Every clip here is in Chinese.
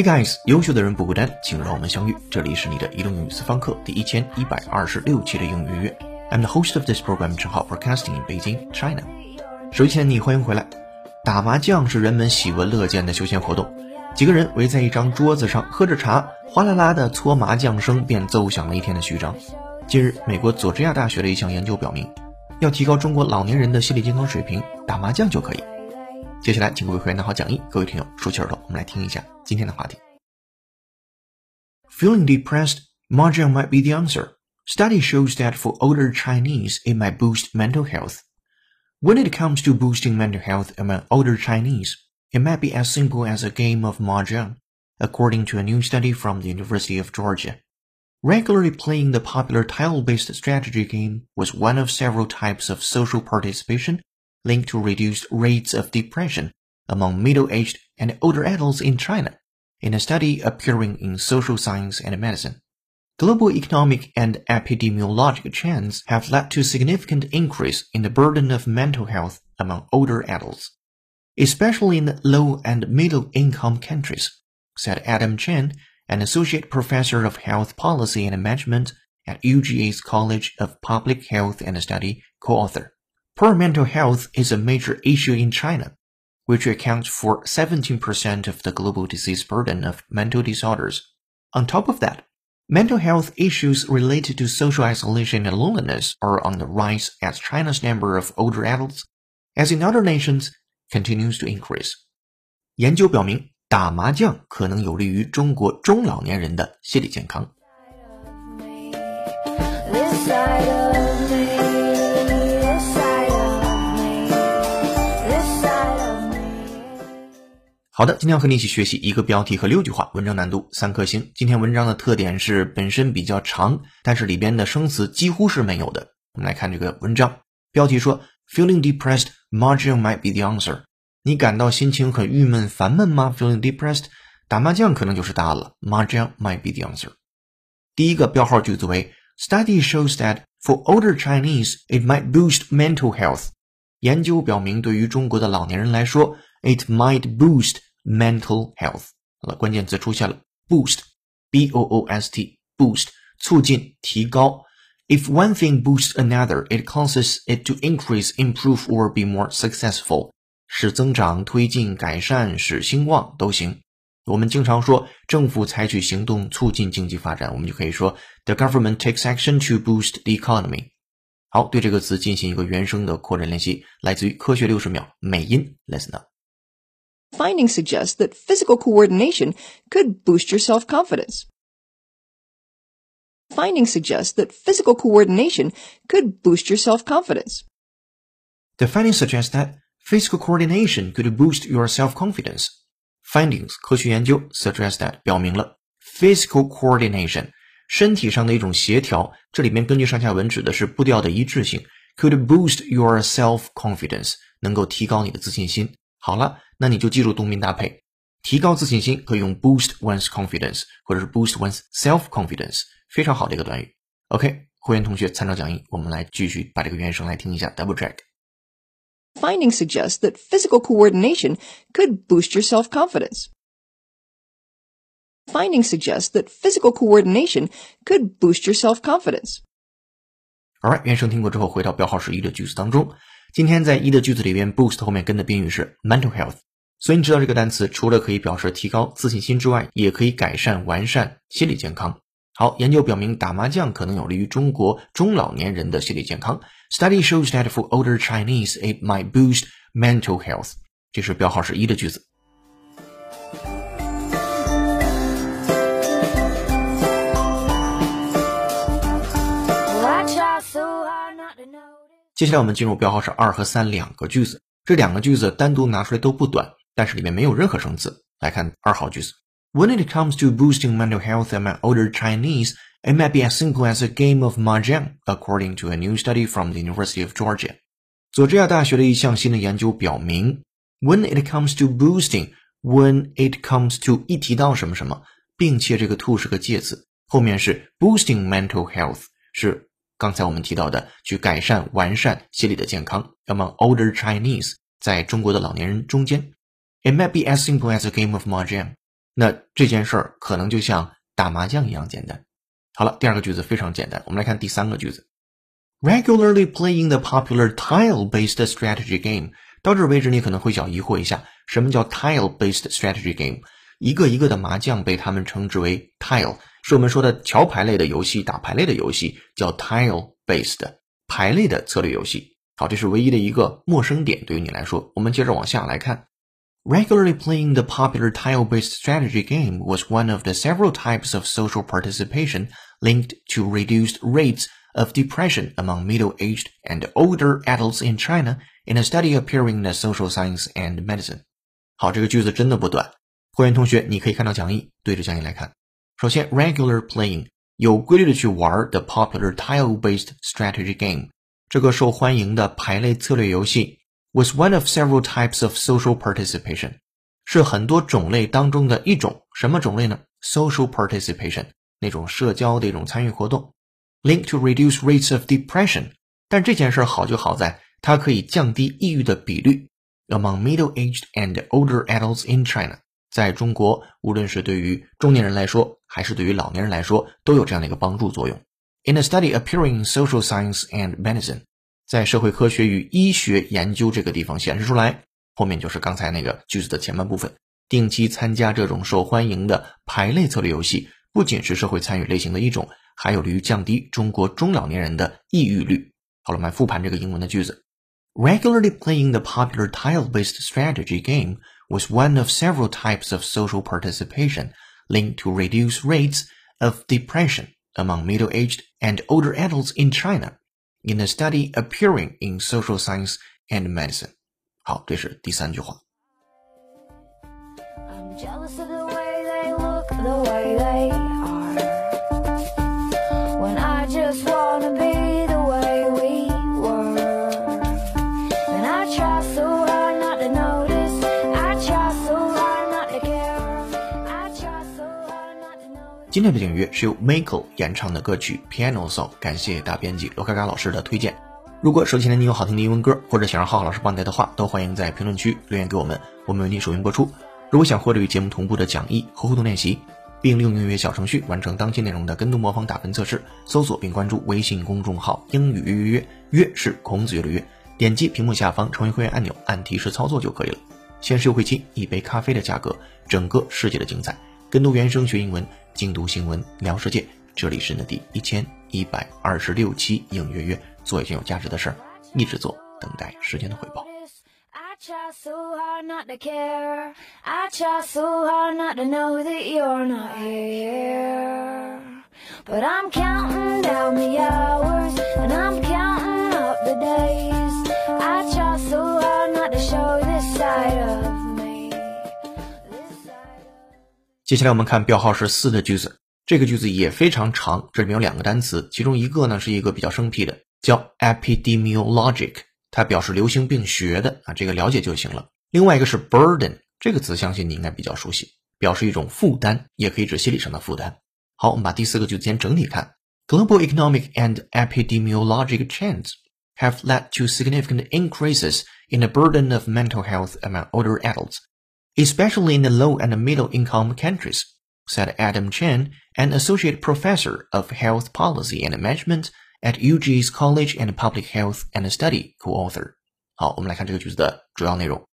Hey guys，优秀的人不孤单，请让我们相遇。这里是你的移动英语私房课第一千一百二十六期的英语月。I'm the host of this program，正好 broadcasting in Beijing, China。首先，你欢迎回来。打麻将是人们喜闻乐见的休闲活动，几个人围在一张桌子上喝着茶，哗啦啦的搓麻将声便奏响了一天的序章。近日，美国佐治亚大学的一项研究表明，要提高中国老年人的心理健康水平，打麻将就可以。接下来，请各位会员拿好讲义，各位听友竖起耳朵，我们来听一下今天的话题。Feeling depressed, mahjong might be the answer. Study shows that for older Chinese, it might boost mental health. When it comes to boosting mental health among older Chinese, it might be as simple as a game of mahjong, according to a new study from the University of Georgia. Regularly playing the popular tile-based strategy game was one of several types of social participation linked to reduced rates of depression among middle-aged and older adults in China, in a study appearing in Social Science and Medicine. Global economic and epidemiologic trends have led to significant increase in the burden of mental health among older adults, especially in low and middle income countries, said Adam Chen, an associate professor of health policy and management at UGA's College of Public Health and Study co-author. Poor mental health is a major issue in China, which accounts for 17% of the global disease burden of mental disorders. On top of that, mental health issues related to social isolation and loneliness are on the rise as China's number of older adults, as in other nations, continues to increase. 研究表明，打麻将可能有利于中国中老年人的心理健康。 好的，今天要和你一起学习一个标题和六句话，文章难度三颗星。今天文章的特点是本身比较长，但是里边的生词几乎是没有的。我们来看这个文章标题说：“Feeling depressed, mahjong might be the answer。”你感到心情很郁闷、烦闷吗？Feeling depressed，打麻将可能就是答案了。Mahjong might be the answer。第一个标号句子为：“Study shows that for older Chinese, it might boost mental health。”研究表明，对于中国的老年人来说，it might boost mental health。好了，关键词出现了，boost，b o o s t，boost，促进、提高。If one thing boosts another, it causes it to increase, improve, or be more successful. 使增长、推进、改善、使兴旺都行。我们经常说政府采取行动促进经济发展，我们就可以说 The government takes action to boost the economy。好，对这个词进行一个原声的扩展练习，来自于科学六十秒美音，Listen up。Findings suggest that physical coordination could boost your self-confidence. Findings suggest that physical coordination could boost your self-confidence. The findings suggest that physical coordination could boost your self-confidence. Findings 科学研究 suggest that 表明了 physical coordination 身体上的一种协调，这里面根据上下文指的是步调的一致性，could boost your self-confidence 能够提高你的自信心。 好了，那你就记住动宾搭配，提高自信心可以用 boost one's confidence 或者是 boost one's self-confidence，非常好的一个短语。OK，会员同学参照讲义，我们来继续把这个原声来听一下，double check。Findings suggest that physical coordination could boost your self-confidence. Findings suggest that physical coordination could boost your self-confidence. Alright，原声听过之后，回到标号是一的句子当中。 今天在一的句子里边，boost 后面跟的宾语是 mental health，所以你知道这个单词除了可以表示提高自信心之外，也可以改善完善心理健康。好，研究表明打麻将可能有利于中国中老年人的心理健康。Study shows that for older Chinese, it might boost mental health。这是标号是一的句子。接下来我们进入标号是二和三两个句子，这两个句子单独拿出来都不短，但是里面没有任何生词。来看二号句子：When it comes to boosting mental health among older Chinese, it might be as simple as a game of mahjong, according to a new study from the University of Georgia。佐治亚大学的一项新的研究表明，When it comes to boosting, when it comes to 一提到什么什么，并且这个 to 是个介词，后面是 boosting mental health 是。 刚才我们提到的，去改善、完善心理的健康。Among older Chinese，在中国的老年人中间，it might be as simple as a game of mahjong。那这件事儿可能就像打麻将一样简单。好了，第二个句子非常简单，我们来看第三个句子：regularly playing the popular tile-based strategy game。到这为止，你可能会想疑惑一下，什么叫 tile-based strategy game？一个一个的麻将被他们称之为 tile，是我们说的桥牌类的游戏，打牌类的游戏叫 tile-based 牌类的策略游戏。好，这是唯一的一个陌生点，对于你来说。我们接着往下来看。Regularly playing the popular tile-based strategy game was one of the several types of social participation linked to reduced rates of depression among middle-aged and older adults in China in a study appearing in the Social Science and Medicine。好，这个句子真的不短。 会员同学，你可以看到讲义，对着讲义来看。首先，regular playing 有规律的去玩 the popular tile-based strategy game，这个受欢迎的牌类策略游戏。was one of several types of social participation，是很多种类当中的一种。什么种类呢？social participation，那种社交的一种参与活动。Linked to reduce rates of depression，但这件事好就好在它可以降低抑郁的比率。Among middle-aged and older adults in China，在中国，无论是对于中年人来说，还是对于老年人来说，都有这样的一个帮助作用。In a study appearing Social Science and Medicine。在社会科学与医学研究这个地方显示出来，后面就是刚才那个句子的前半部分。定期参加这种受欢迎的排类策略游戏，不仅是社会参与类型的一种，还有利于降低中国中老年人的抑郁率。好了，我们复盘这个英文的句子：Regularly playing the popular tile-based strategy game was one of several types of social participation linked to reduced rates of depression among middle-aged and older adults in China. in a study appearing in Social Science and Medicine。好，这是第三句话。 今天的音乐是由 Michael 演唱的歌曲 Piano Song，感谢大编辑罗嘎嘎老师的推荐。如果手机前你有好听的英文歌，或者想让浩浩老师帮你带的话，都欢迎在评论区留言给我们，我们为你首音播出。如果想获得与节目同步的讲义和互动练习，并利用音乐小程序完成当期内容的跟读模仿打分测试，搜索并关注微信公众号“英语约约约”，约是孔子约的约，点击屏幕下方成为会员按钮，按提示操作就可以了。限时优惠期，一杯咖啡的价格，整个世界的精彩。跟读原声学英文，精读新闻聊世界。这里是你的第一千一百二十六期影月月，做一件有价值的事儿，一直做，等待时间的回报。接下来我们看标号是四的句子，这个句子也非常长，这里面有两个单词，其中一个呢是一个比较生僻的，叫 epidemiologic，它表示流行病学的啊，这个了解就行了。另外一个是 burden，这个词相信你应该比较熟悉，表示一种负担，也可以指心理上的负担。好，我们把第四个句子先整体看，global economic and epidemiologic trends have led to significant increases in the burden of mental health among older adults. especially in the low and middle income countries, said Adam Chen, an associate professor of health policy and management at UG's College and Public Health and Study co-author. 好，我们来看这个句子的主要内容。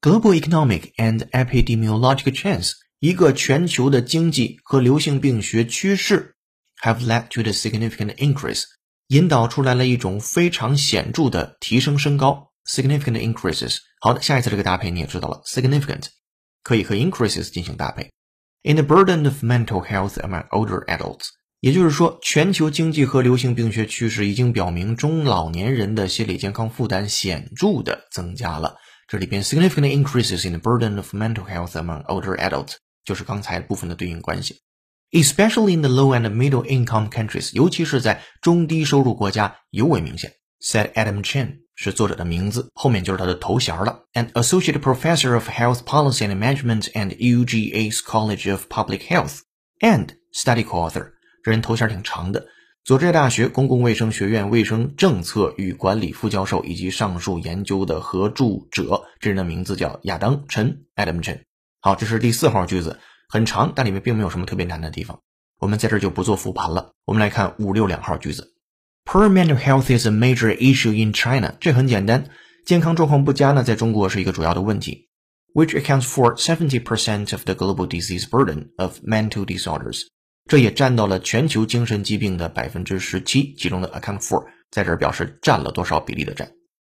Global economic and epidemiological trends，一个全球的经济和流行病学趋势，have led to the significant increase，引导出来了一种非常显着的提升升高。significant increases。好的，下一次这个搭配你也知道了，significant 可以和 increases 进行搭配。In the burden of mental health among older adults，也就是说，全球经济和流行病学趋势已经表明，中老年人的心理健康负担显著的增加了。这里边 significant increases in the burden of mental health among older adults 就是刚才部分的对应关系。Especially in the low and middle income countries，尤其是在中低收入国家尤为明显。Said Adam Chen。是作者的名字，后面就是他的头衔了。An associate professor of health policy and management and UGA's College of Public Health and study co-author，这人头衔挺长的。佐治亚大学公共卫生学院卫生政策与管理副教授以及上述研究的合著者，这人的名字叫亚当·陈 （Adam Chen）。好，这是第四号句子很长，但里面并没有什么特别难的地方。我们在这就不做复盘了。我们来看五六两号句子 ：Poor mental health is a major issue in China。这很简单，健康状况不佳呢，在中国是一个主要的问题。Which accounts for seventy percent of the global disease burden of mental disorders。这也占到了全球精神疾病的百分之十七，其中的 account for 在这儿表示占了多少比例的占。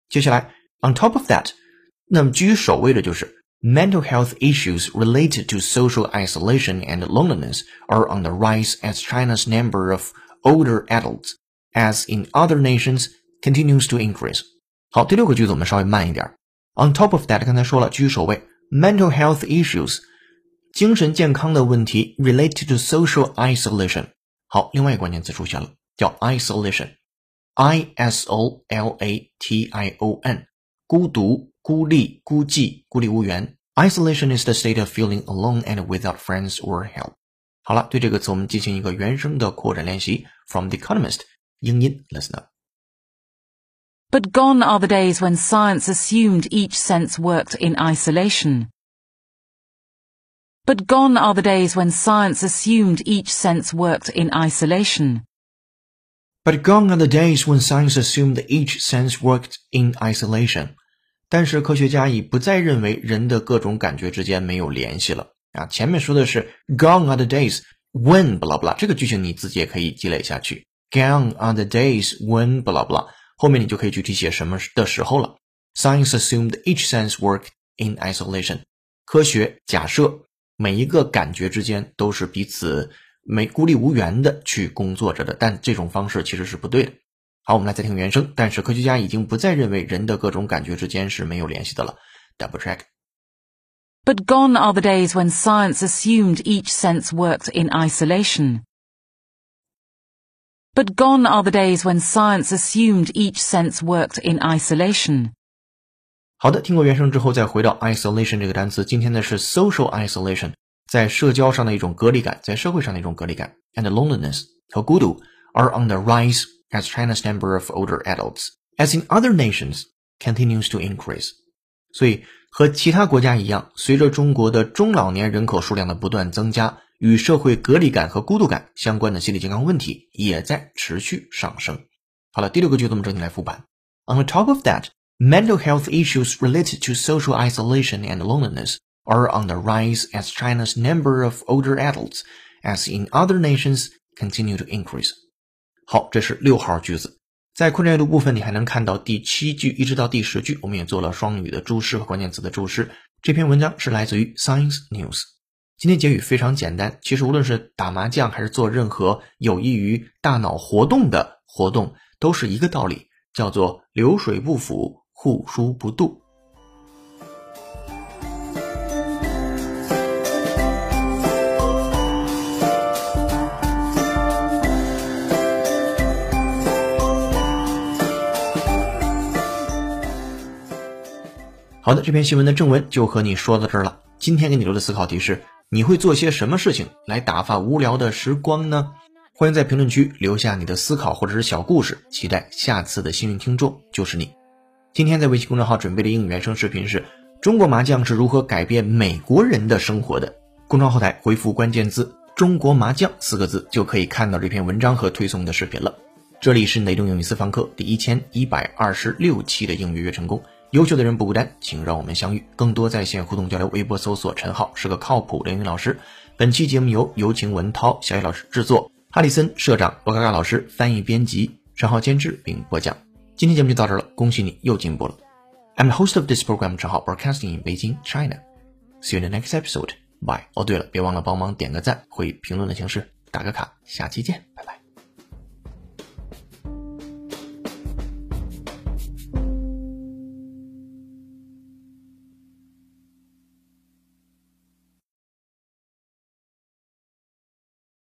接下来，on top of that，那么居于首位的就是 mental health issues related to social isolation and loneliness are on the rise as China's number of older adults, as in other nations, continues to increase. 好，第六个句子我们稍微慢一点。On top of that，刚才说了居于首位，mental health issues，精神健康的问题 related to social isolation。好，另外一个关键词出现了，叫 isolation，i s o l a t i o n，孤独。孤立、孤寂、孤立无援。Isolation is the state of feeling alone and without friends or help。好了，对这个词我们进行一个原声的扩展练习。From The Economist， 英音，listen up。But gone are the days when science assumed each sense worked in isolation. But gone are the days when science assumed each sense worked in isolation. But gone are the days when science assumed each sense worked in isolation. 但是科学家已不再认为人的各种感觉之间没有联系了啊！前面说的是 Gone are the days when blah blah，这个句型你自己也可以积累下去。 Gone are the days when blah blah，后面你就可以具体写什么的时候了。Science assumed each sense worked in isolation。科学假设每一个感觉之间都是彼此没孤立无援的去工作着的，但这种方式其实是不对的。好，我们来再听原声。但是科学家已经不再认为人的各种感觉之间是没有联系的了。Double check. But gone are the days when science assumed each sense worked in isolation. But gone are the days when science assumed each sense worked in isolation. 好的，听过原声之后，再回到 isolation 这个单词。今天的是 social isolation，在社交上的一种隔离感，在社会上的一种隔离感，and loneliness 和孤独 are on the rise as China's number of older adults, as in other nations, continues to increase. 所以和其他国家一样，随着中国的中老年人口数量的不断增加， 与社会隔离感和孤独感相关的心理健康问题也在持续上升。好了，第六个句子我们整体来复盘。On the top of that, mental health issues related to social isolation and loneliness are on the rise as China's number of older adults, as in other nations, continue to increase. 好，这是六号句子。在扩展阅读部分，你还能看到第七句一直到第十句，我们也做了双语的注释和关键词的注释。这篇文章是来自于 Science News。今天结语非常简单，其实无论是打麻将还是做任何有益于大脑活动的活动，都是一个道理，叫做流水不腐，户枢不蠹。好的，这篇新闻的正文就和你说到这儿了。今天给你留的思考题是：你会做些什么事情来打发无聊的时光呢？欢迎在评论区留下你的思考或者是小故事，期待下次的幸运听众就是你。今天在微信公众号准备的英语原声视频是中国麻将是如何改变美国人的生活的。公众号后台回复关键字“中国麻将”四个字，就可以看到这篇文章和推送的视频了。这里是雷东英语私房课第一千一百二十六期的英语约成功。优秀的人不孤单，请让我们相遇。更多在线互动交流，微博搜索“陈浩”是个靠谱的英语老师。本期节目由有请文涛、小雨老师制作，哈里森社长、罗嘎嘎老师翻译编辑，陈浩监制并播讲。今天节目就到这了，恭喜你又进步了。I'm the host of this program，陈浩，broadcasting in Beijing, China. See you in the next episode. Bye. 哦，对了，别忘了帮忙点个赞，以评论的形式打个卡。下期见，拜拜。